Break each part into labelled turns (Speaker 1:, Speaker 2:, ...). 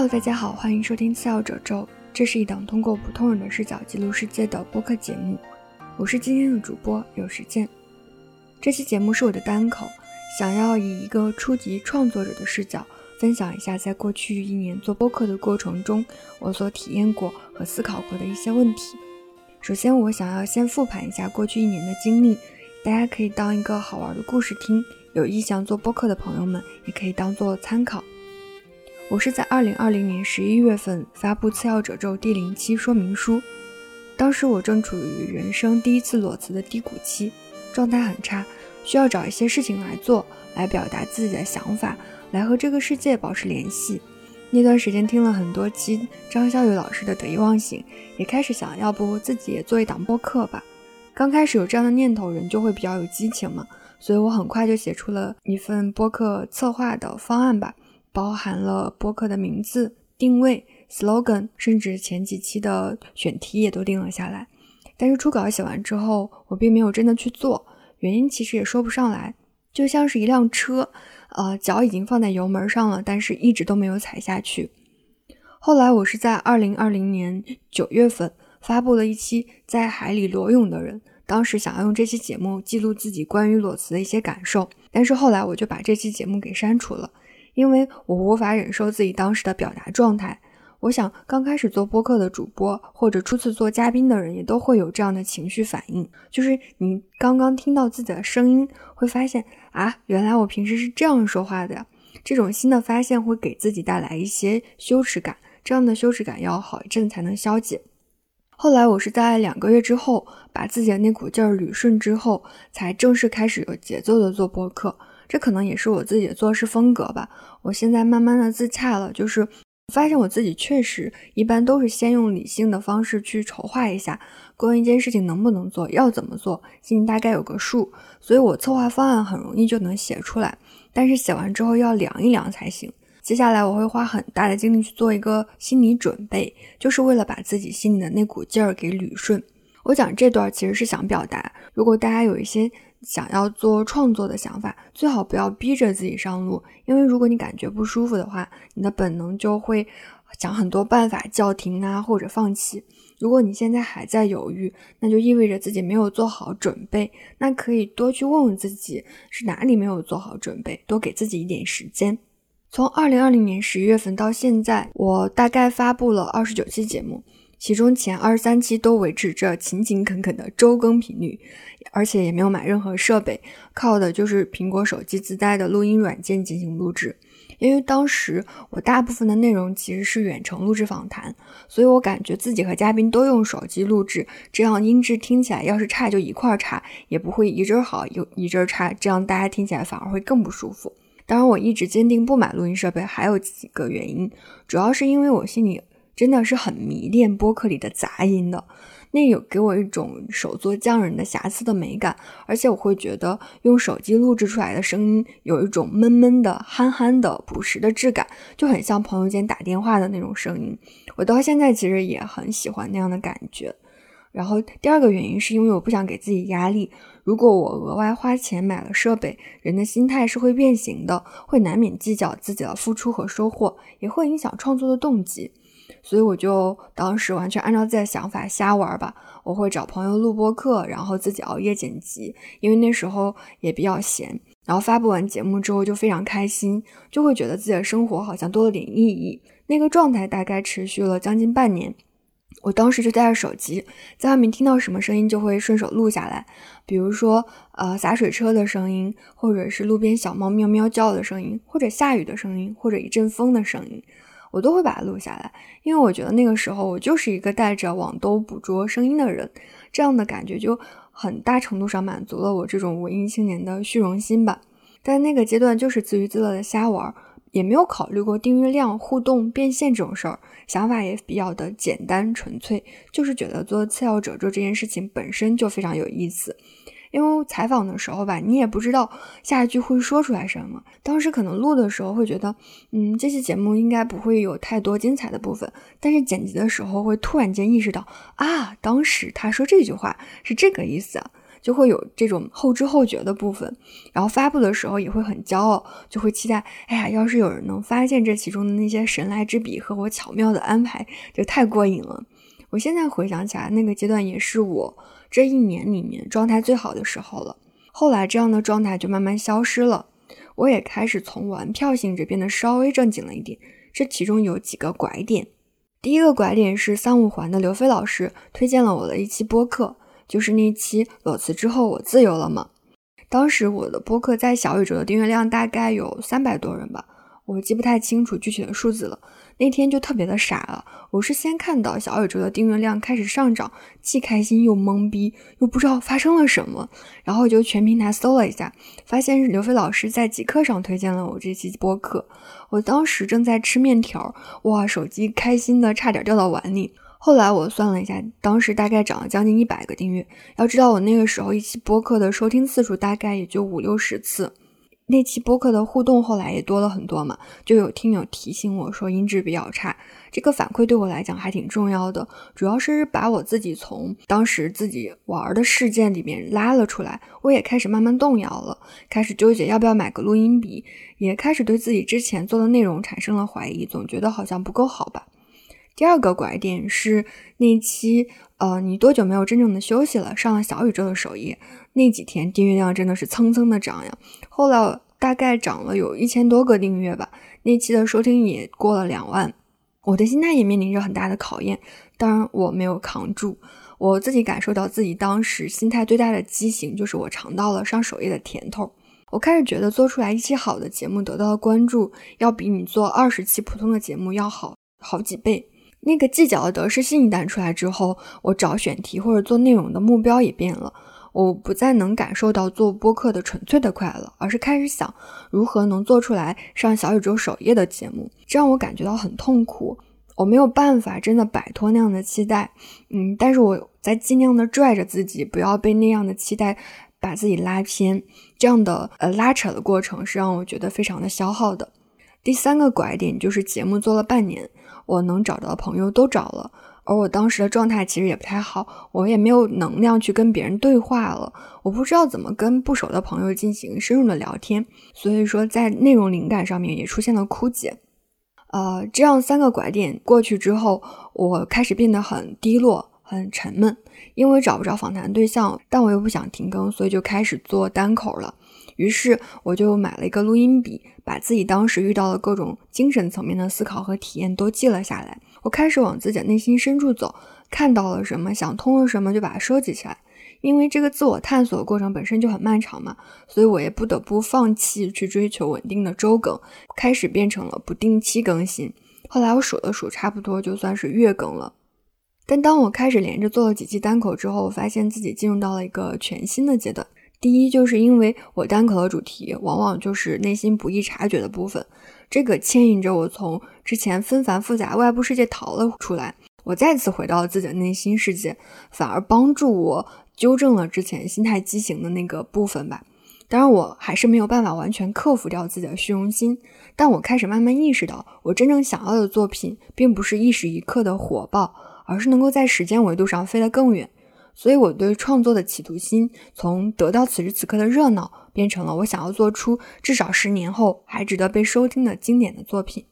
Speaker 1: Hello，大家好，欢迎收听次要褶皱。这是一档通过普通人的视角记录世界的播客节目。我是今天的主播有时间。这期节目是我的单口，想要以一个初级创作者的视角，分享一下在过去一年做播客的过程中，我所体验过和思考过的一些问题。首先，我想要先复盘一下过去一年的经历，大家可以当一个好玩的故事听。有意向做播客的朋友们，也可以当做参考。我是在二零二零年十一月份发布《次要褶皱》第零期说明书，当时我正处于人生第一次裸辞的低谷期，状态很差，需要找一些事情来做，来表达自己的想法，来和这个世界保持联系。那段时间听了很多期张小雨老师的得意忘形，也开始想要不自己也做一档播客吧。刚开始有这样的念头，人就会比较有激情嘛，所以我很快就写出了一份播客策划的方案吧。包含了播客的名字、定位、slogan，甚至前几期的选题也都定了下来。但是初稿写完之后，我并没有真的去做，原因其实也说不上来，就像是一辆车，呃，脚已经放在油门上了，但是一直都没有踩下去。后来我是在二零二零年九月份发布了一期在海里裸泳的人，当时想要用这期节目记录自己关于裸辞的一些感受，但是后来我就把这期节目给删除了。因为我无法忍受自己当时的表达状态，我想刚开始做播客的主播或者初次做嘉宾的人也都会有这样的情绪反应，就是你刚刚听到自己的声音，会发现啊，原来我平时是这样说话的，这种新的发现会给自己带来一些羞耻感，这样的羞耻感要好一阵才能消解。后来我是在两个月之后，把自己的那股劲儿捋顺之后，才正式开始有节奏的做播客。这可能也是我自己的做事风格吧。我现在慢慢的自洽了，就是发现我自己确实一般都是先用理性的方式去筹划一下，关于一件事情能不能做，要怎么做，心里大概有个数，所以我策划方案很容易就能写出来。但是写完之后要量一量才行。接下来我会花很大的精力去做一个心理准备，就是为了把自己心里的那股劲儿给捋顺。我讲这段其实是想表达，如果大家有一些。想要做创作的想法，最好不要逼着自己上路，因为如果你感觉不舒服的话，你的本能就会想很多办法叫停啊，或者放弃。如果你现在还在犹豫，那就意味着自己没有做好准备。那可以多去问问自己是哪里没有做好准备，多给自己一点时间。从二零二零年十一月份到现在，我大概发布了二十九期节目。其中前二十三期都维持着勤勤恳恳的周更频率，而且也没有买任何设备，靠的就是苹果手机自带的录音软件进行录制。因为当时我大部分的内容其实是远程录制访谈，所以我感觉自己和嘉宾都用手机录制，这样音质听起来要是差就一块儿差，也不会一阵儿好又一阵儿差，这样大家听起来反而会更不舒服。当然，我一直坚定不买录音设备还有几个原因，主要是因为我心里。真的是很迷恋播客里的杂音的，那有给我一种手作匠人的瑕疵的美感，而且我会觉得用手机录制出来的声音有一种闷闷的、憨憨的、朴实的质感，就很像朋友间打电话的那种声音。我到现在其实也很喜欢那样的感觉。然后第二个原因是因为我不想给自己压力，如果我额外花钱买了设备，人的心态是会变形的，会难免计较自己的付出和收获，也会影响创作的动机。所以我就当时完全按照自己的想法瞎玩吧。我会找朋友录播课，然后自己熬夜剪辑，因为那时候也比较闲。然后发布完节目之后就非常开心，就会觉得自己的生活好像多了点意义。那个状态大概持续了将近半年。我当时就带着手机，在外面听到什么声音就会顺手录下来，比如说呃洒水车的声音，或者是路边小猫喵喵叫的声音，或者下雨的声音，或者一阵风的声音。我都会把它录下来，因为我觉得那个时候我就是一个带着网兜捕捉声音的人，这样的感觉就很大程度上满足了我这种文艺青年的虚荣心吧。但那个阶段就是自娱自乐的瞎玩，也没有考虑过订阅量、互动、变现这种事儿，想法也比较的简单纯粹，就是觉得做次要褶皱这件事情本身就非常有意思。因为采访的时候吧，你也不知道下一句会说出来什么。当时可能录的时候会觉得，嗯，这期节目应该不会有太多精彩的部分。但是剪辑的时候会突然间意识到，啊，当时他说这句话是这个意思，就会有这种后知后觉的部分。然后发布的时候也会很骄傲，就会期待，哎呀，要是有人能发现这其中的那些神来之笔和我巧妙的安排，就太过瘾了。我现在回想起来，那个阶段也是我这一年里面状态最好的时候了。后来这样的状态就慢慢消失了，我也开始从玩票性质变得稍微正经了一点。这其中有几个拐点。第一个拐点是三五环的刘飞老师推荐了我的一期播客，就是那期裸辞之后我自由了吗？当时我的播客在小宇宙的订阅量大概有三百多人吧，我记不太清楚具体的数字了。那天就特别的傻了，我是先看到小宇宙的订阅量开始上涨，既开心又懵逼，又不知道发生了什么，然后就全平台搜了一下，发现是刘飞老师在极客上推荐了我这期播客。我当时正在吃面条，哇，手机开心的差点掉到碗里。后来我算了一下，当时大概涨了将近一百个订阅。要知道我那个时候一期播客的收听次数大概也就五六十次。那期播客的互动后来也多了很多嘛，就有听友提醒我说音质比较差，这个反馈对我来讲还挺重要的，主要是把我自己从当时自己玩的事件里面拉了出来，我也开始慢慢动摇了，开始纠结要不要买个录音笔，也开始对自己之前做的内容产生了怀疑，总觉得好像不够好吧。第二个拐点是那期，呃，你多久没有真正的休息了？上了小宇宙的首页。那几天订阅量真的是蹭蹭的涨呀，后来大概涨了有一千多个订阅吧，那期的收听也过了两万，我的心态也面临着很大的考验，当然我没有扛住，我自己感受到自己当时心态最大的畸形，就是我尝到了上首页的甜头，我开始觉得做出来一期好的节目得到的关注，要比你做二十期普通的节目要好好几倍，那个计较的得失心一旦出来之后，我找选题或者做内容的目标也变了。我不再能感受到做播客的纯粹的快乐，而是开始想如何能做出来上小宇宙首页的节目，这让我感觉到很痛苦。我没有办法真的摆脱那样的期待，嗯，但是我在尽量的拽着自己，不要被那样的期待把自己拉偏。这样的呃拉扯的过程是让我觉得非常的消耗的。第三个拐点就是节目做了半年，我能找到的朋友都找了。而我当时的状态其实也不太好，我也没有能量去跟别人对话了。我不知道怎么跟不熟的朋友进行深入的聊天，所以说在内容灵感上面也出现了枯竭。呃，这样三个拐点过去之后，我开始变得很低落、很沉闷，因为找不着访谈对象，但我又不想停更，所以就开始做单口了。于是我就买了一个录音笔，把自己当时遇到的各种精神层面的思考和体验都记了下来。我开始往自己内心深处走，看到了什么，想通了什么，就把它收集起来。因为这个自我探索的过程本身就很漫长嘛，所以我也不得不放弃去追求稳定的周更，开始变成了不定期更新。后来我数了数，差不多就算是月更了。但当我开始连着做了几期单口之后，我发现自己进入到了一个全新的阶段。第一，就是因为我单口的主题往往就是内心不易察觉的部分，这个牵引着我从之前纷繁复杂外部世界逃了出来，我再次回到了自己的内心世界，反而帮助我纠正了之前心态畸形的那个部分吧。当然，我还是没有办法完全克服掉自己的虚荣心，但我开始慢慢意识到，我真正想要的作品，并不是一时一刻的火爆，而是能够在时间维度上飞得更远。所以，我对创作的企图心从得到此时此刻的热闹，变成了我想要做出至少十年后还值得被收听的经典的作品。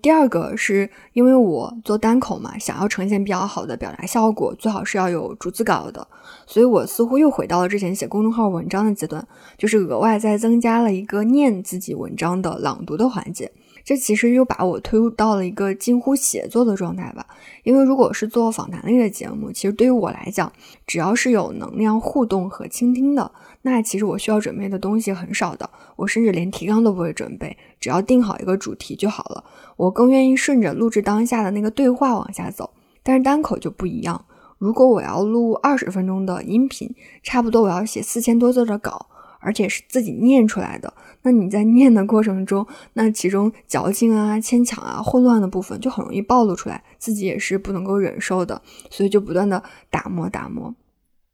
Speaker 1: 第二个是因为我做单口嘛，想要呈现比较好的表达效果，最好是要有逐字稿的。所以我似乎又回到了之前写公众号文章的阶段，就是额外再增加了一个念自己文章的朗读的环节。这其实又把我推入到了一个近乎写作的状态吧。因为如果是做访谈类的节目，其实对于我来讲，只要是有能量互动和倾听的，那其实我需要准备的东西很少的。我甚至连提纲都不会准备，只要定好一个主题就好了。我更愿意顺着录制当下的那个对话往下走。但是单口就不一样，如果我要录二十分钟的音频，差不多我要写四千多字的稿。而且是自己念出来的，那你在念的过程中，那其中矫情啊、牵强啊、混乱的部分就很容易暴露出来，自己也是不能够忍受的，所以就不断的打磨打磨。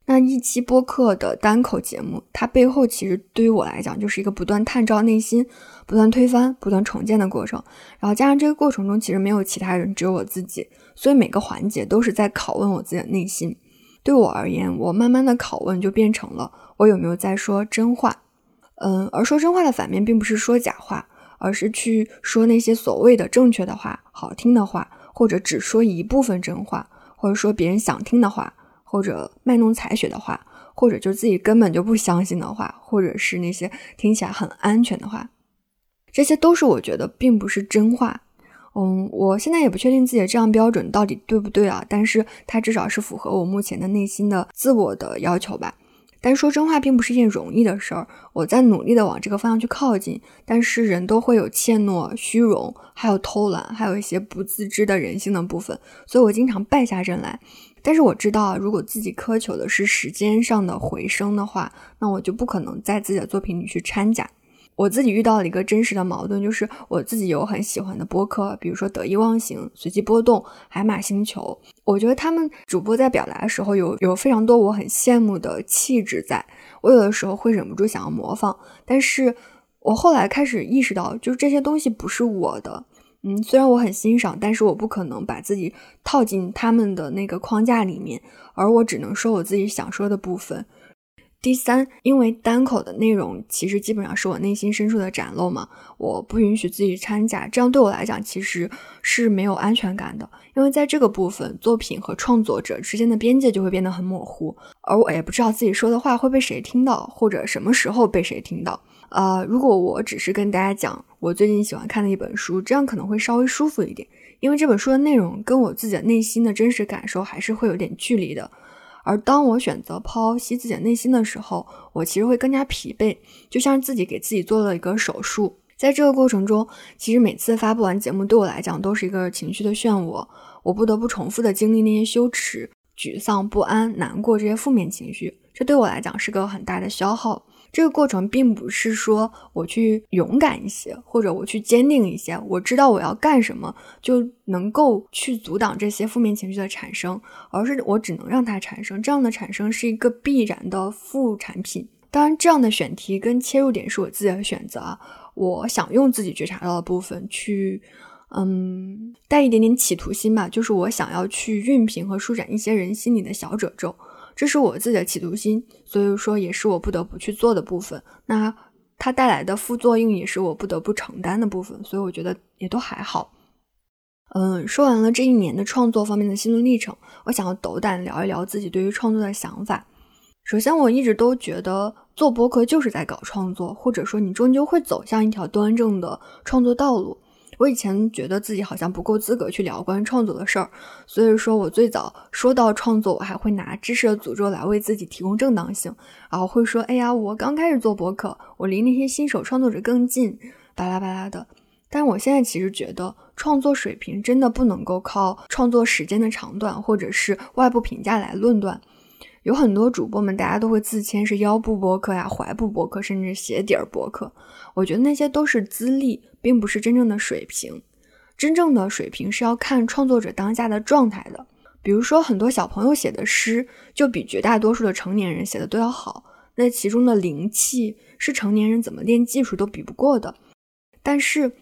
Speaker 1: 那一期播客的单口节目，它背后其实对于我来讲就是一个不断探照内心、不断推翻、不断重建的过程。然后加上这个过程中其实没有其他人，只有我自己，所以每个环节都是在拷问我自己的内心。对我而言，我慢慢的拷问就变成了我有没有在说真话。嗯，而说真话的反面并不是说假话，而是去说那些所谓的正确的话、好听的话，或者只说一部分真话，或者说别人想听的话，或者卖弄才学的话，或者就自己根本就不相信的话，或者是那些听起来很安全的话，这些都是我觉得并不是真话。嗯，我现在也不确定自己的这样标准到底对不对啊，但是它至少是符合我目前的内心的自我的要求吧。但说真话并不是一件容易的事儿，我在努力的往这个方向去靠近，但是人都会有怯懦、虚荣，还有偷懒，还有一些不自知的人性的部分，所以我经常败下阵来。但是我知道，如果自己苛求的是时间上的回升的话，那我就不可能在自己的作品里去掺假。我自己遇到了一个真实的矛盾，就是我自己有很喜欢的播客，比如说得意忘形、随机波动、海马星球。我觉得他们主播在表达的时候有有非常多我很羡慕的气质，在我有的时候会忍不住想要模仿。但是我后来开始意识到，就是这些东西不是我的。嗯，虽然我很欣赏，但是我不可能把自己套进他们的那个框架里面，而我只能说我自己想说的部分。第三，因为单口的内容其实基本上是我内心深处的展露嘛，我不允许自己掺假，这样对我来讲其实是没有安全感的。因为在这个部分，作品和创作者之间的边界就会变得很模糊，而我也不知道自己说的话会被谁听到，或者什么时候被谁听到。呃，如果我只是跟大家讲我最近喜欢看的一本书，这样可能会稍微舒服一点，因为这本书的内容跟我自己的内心的真实感受还是会有点距离的。而当我选择剖析自己的内心的时候，我其实会更加疲惫，就像自己给自己做了一个手术。在这个过程中，其实每次发布完节目，对我来讲都是一个情绪的漩涡，我不得不重复的经历那些羞耻、沮丧、不安、难过这些负面情绪，这对我来讲是个很大的消耗。这个过程并不是说我去勇敢一些，或者我去坚定一些，我知道我要干什么就能够去阻挡这些负面情绪的产生，而是我只能让它产生。这样的产生是一个必然的副产品。当然，这样的选题跟切入点是我自己的选择。我想用自己觉察到的部分去，嗯，带一点点企图心吧，就是我想要去熨平和舒展一些人心里的小褶皱。这是我自己的企图心，所以说也是我不得不去做的部分。那它带来的副作用也是我不得不承担的部分，所以我觉得也都还好。嗯，说完了这一年的创作方面的心路历程，我想要斗胆聊一聊自己对于创作的想法。首先，我一直都觉得做播客就是在搞创作，或者说你终究会走向一条端正的创作道路。我以前觉得自己好像不够资格去聊关于创作的事儿，所以说我最早说到创作，我还会拿知识的诅咒来为自己提供正当性，然后会说：“哎呀，我刚开始做博客，我离那些新手创作者更近，巴拉巴拉的。”但我现在其实觉得，创作水平真的不能够靠创作时间的长短，或者是外部评价来论断。有很多主播们，大家都会自谦是腰部播客呀、踝部播客，甚至鞋底儿播客。我觉得那些都是资历，并不是真正的水平。真正的水平是要看创作者当下的状态的。比如说，很多小朋友写的诗，就比绝大多数的成年人写的都要好。那其中的灵气，是成年人怎么练技术都比不过的。但是，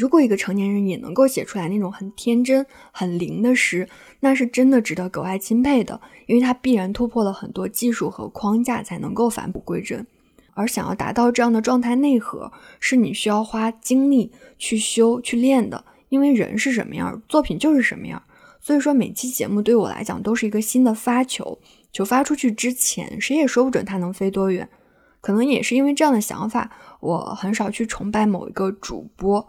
Speaker 1: 如果一个成年人也能够写出来那种很天真、很灵的诗，那是真的值得格外钦佩的，因为他必然突破了很多技术和框架，才能够返璞归真。而想要达到这样的状态内核，是你需要花精力去修、去练的。因为人是什么样，作品就是什么样。所以说，每期节目对我来讲都是一个新的发球，球发出去之前，谁也说不准它能飞多远。可能也是因为这样的想法，我很少去崇拜某一个主播。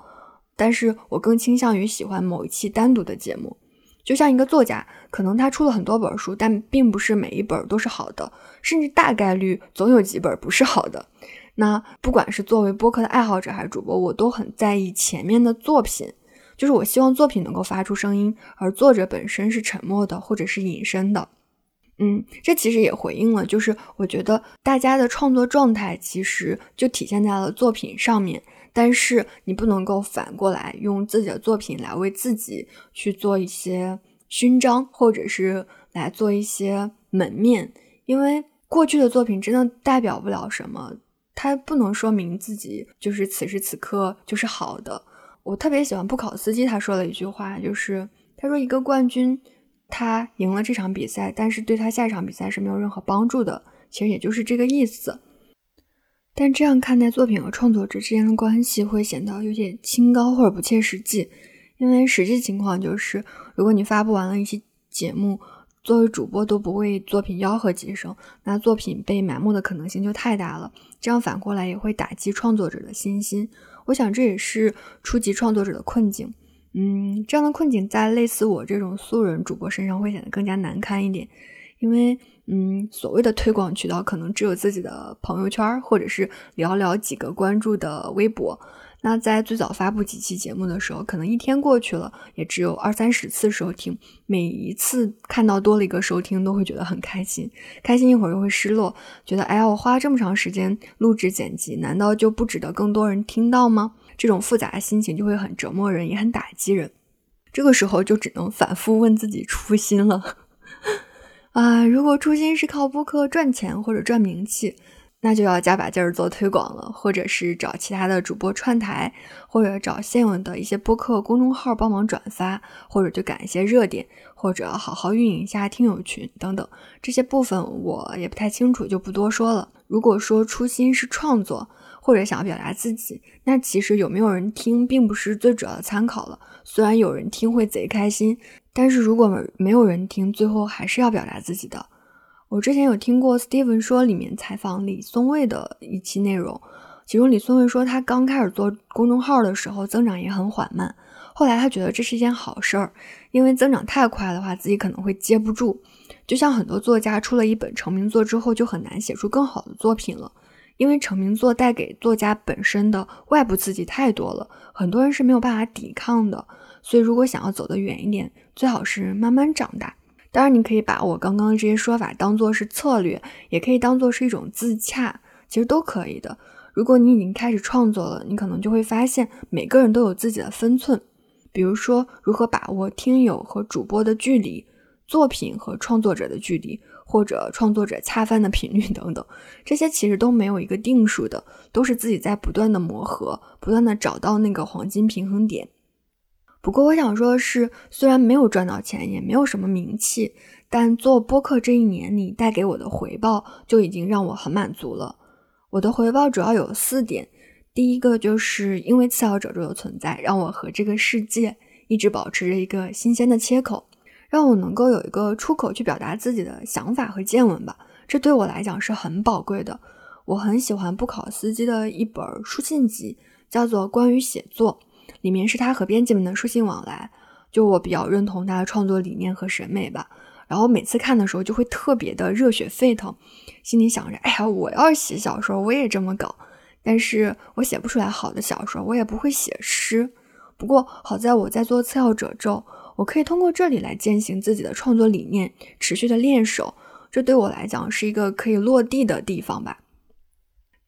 Speaker 1: 但是我更倾向于喜欢某一期单独的节目，就像一个作家，可能他出了很多本书，但并不是每一本都是好的，甚至大概率总有几本不是好的。那不管是作为播客的爱好者还是主播，我都很在意前面的作品，就是我希望作品能够发出声音，而作者本身是沉默的或者是隐身的。嗯，这其实也回应了，就是我觉得大家的创作状态其实就体现在了作品上面。但是你不能够反过来用自己的作品来为自己去做一些勋章，或者是来做一些门面，因为过去的作品真的代表不了什么，它不能说明自己就是此时此刻就是好的。我特别喜欢布考斯基他说了一句话，就是他说一个冠军他赢了这场比赛，但是对他下一场比赛是没有任何帮助的。其实也就是这个意思。但这样看待作品和创作者之间的关系，会显得有点清高或者不切实际。因为实际情况就是，如果你发布完了一期节目，作为主播都不为作品吆喝几声，那作品被埋没的可能性就太大了。这样反过来也会打击创作者的信心。我想这也是初级创作者的困境。嗯，这样的困境在类似我这种素人主播身上会显得更加难堪一点，因为嗯，所谓的推广渠道可能只有自己的朋友圈，或者是寥寥几个关注的微博。那在最早发布几期节目的时候，可能一天过去了，也只有二三十次收听。每一次看到多了一个收听，都会觉得很开心，开心一会儿又会失落，觉得哎呀，我花这么长时间录制剪辑，难道就不值得更多人听到吗？这种复杂的心情就会很折磨人，也很打击人。这个时候就只能反复问自己初心了。啊，如果初心是靠播客赚钱或者赚名气。那就要加把劲儿做推广了，或者是找其他的主播串台，或者找现有的一些播客公众号帮忙转发，或者就赶一些热点，或者好好运营一下听友群等等。这些部分我也不太清楚，就不多说了。如果说初心是创作，或者想要表达自己，那其实有没有人听并不是最主要的参考了。虽然有人听会贼开心，但是如果没有人听，最后还是要表达自己的。我之前有听过 Steven 说里面采访李松蔚的一期内容，其中李松蔚说他刚开始做公众号的时候增长也很缓慢，后来他觉得这是一件好事儿，因为增长太快的话自己可能会接不住，就像很多作家出了一本成名作之后就很难写出更好的作品了，因为成名作带给作家本身的外部刺激太多了，很多人是没有办法抵抗的，所以如果想要走得远一点，最好是慢慢长大。当然，你可以把我刚刚的这些说法当做是策略，也可以当做是一种自洽，其实都可以的。如果你已经开始创作了，你可能就会发现每个人都有自己的分寸，比如说如何把握听友和主播的距离，作品和创作者的距离，或者创作者恰饭的频率等等，这些其实都没有一个定数的，都是自己在不断的磨合，不断的找到那个黄金平衡点。不过我想说的是，虽然没有赚到钱，也没有什么名气，但做播客这一年，你带给我的回报就已经让我很满足了。我的回报主要有四点：第一个就是因为次要褶皱的存在，让我和这个世界一直保持着一个新鲜的切口，让我能够有一个出口去表达自己的想法和见闻吧。这对我来讲是很宝贵的。我很喜欢布考斯基的一本书信集，叫做《关于写作》。里面是他和编辑们的书信往来，就我比较认同他的创作理念和审美吧。然后每次看的时候就会特别的热血沸腾，心里想着：哎呀，我要写小说，我也这么搞。但是我写不出来好的小说，我也不会写诗。不过好在我在做次要褶皱，我可以通过这里来践行自己的创作理念，持续的练手。这对我来讲是一个可以落地的地方吧。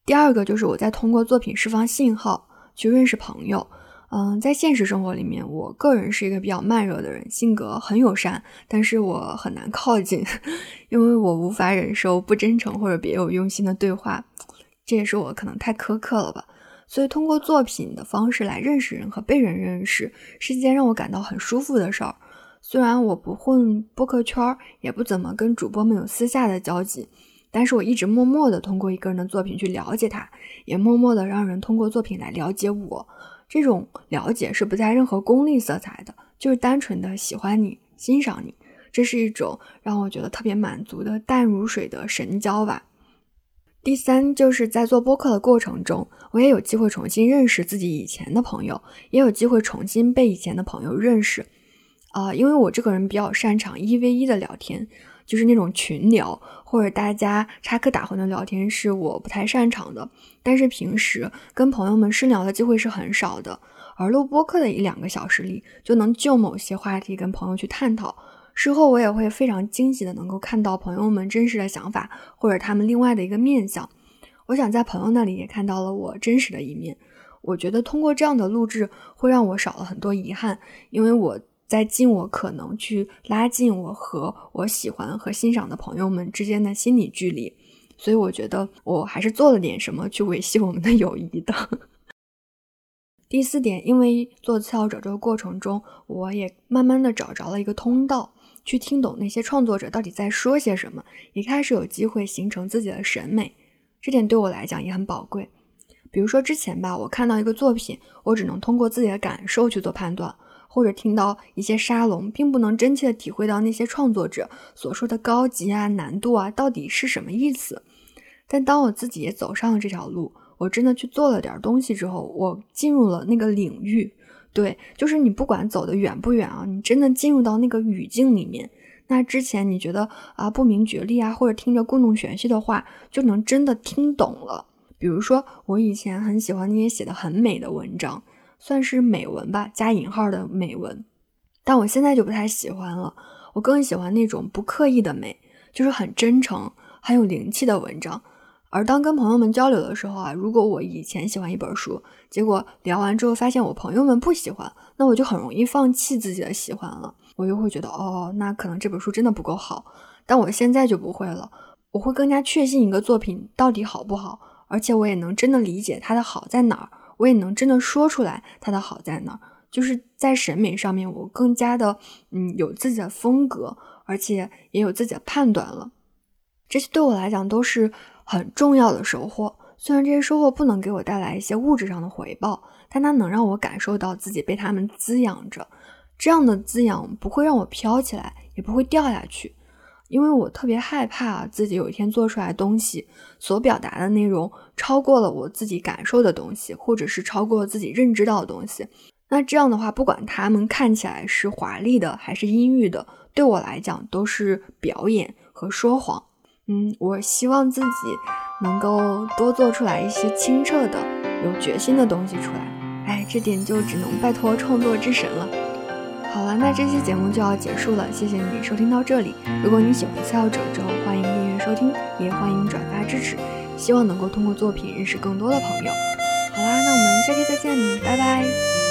Speaker 1: 第二个就是我在通过作品释放信号，去认识朋友。嗯，在现实生活里面，我个人是一个比较慢热的人，性格很友善，但是我很难靠近，因为我无法忍受不真诚或者别有用心的对话，这也是我可能太苛刻了吧。所以通过作品的方式来认识人和被人认识，是一件让我感到很舒服的事儿。虽然我不混播客圈，也不怎么跟主播们有私下的交集，但是我一直默默的通过一个人的作品去了解他，也默默的让人通过作品来了解我。这种了解是不带任何功利色彩的，就是单纯的喜欢你、欣赏你，这是一种让我觉得特别满足的淡如水的神交吧。第三，就是在做播客的过程中，我也有机会重新认识自己以前的朋友，也有机会重新被以前的朋友认识。啊，因为我这个人比较擅长一 v 一的聊天。就是那种群聊或者大家插科打诨的聊天是我不太擅长的，但是平时跟朋友们深聊的机会是很少的，而录播课的一两个小时里就能就某些话题跟朋友去探讨，事后我也会非常惊喜的能够看到朋友们真实的想法或者他们另外的一个面相，我想在朋友那里也看到了我真实的一面，我觉得通过这样的录制会让我少了很多遗憾，因为我。在尽我可能去拉近我和我喜欢和欣赏的朋友们之间的心理距离，所以我觉得我还是做了点什么去维系我们的友谊的。第四点，因为做次要褶皱过程中，我也慢慢的找着了一个通道，去听懂那些创作者到底在说些什么，也开始有机会形成自己的审美。这点对我来讲也很宝贵。比如说之前吧，我看到一个作品，我只能通过自己的感受去做判断，或者听到一些沙龙，并不能真切的体会到那些创作者所说的高级啊、难度啊到底是什么意思。但当我自己也走上了这条路，我真的去做了点东西之后，我进入了那个领域。对，就是你不管走得远不远啊，你真的进入到那个语境里面，那之前你觉得啊不明觉厉啊，或者听着故弄玄虚的话，就能真的听懂了。比如说，我以前很喜欢那些写的很美的文章，算是美文吧，加引号的美文。但我现在就不太喜欢了，我更喜欢那种不刻意的美，就是很真诚、很有灵气的文章。而当跟朋友们交流的时候啊，如果我以前喜欢一本书，结果聊完之后发现我朋友们不喜欢，那我就很容易放弃自己的喜欢了。我就会觉得，哦，那可能这本书真的不够好。但我现在就不会了，我会更加确信一个作品到底好不好，而且我也能真的理解它的好在哪儿，我也能真的说出来它的好在哪儿。就是在审美上面，我更加的，嗯，有自己的风格，而且也有自己的判断了。这些对我来讲都是。很重要的收获，虽然这些收获不能给我带来一些物质上的回报，但它能让我感受到自己被他们滋养着。这样的滋养不会让我飘起来，也不会掉下去，因为我特别害怕自己有一天做出来东西所表达的内容超过了我自己感受的东西，或者是超过了自己认知到的东西。那这样的话，不管他们看起来是华丽的还是阴郁的，对我来讲都是表演和说谎。嗯，我希望自己能够多做出来一些清澈的、有决心的东西出来。哎，这点就只能拜托创作之神了。好了，那这期节目就要结束了，谢谢你收听到这里。如果你喜欢《次要褶皱》，欢迎订阅收听，也欢迎转发支持。希望能够通过作品认识更多的朋友。好啦，那我们下期再见，拜拜。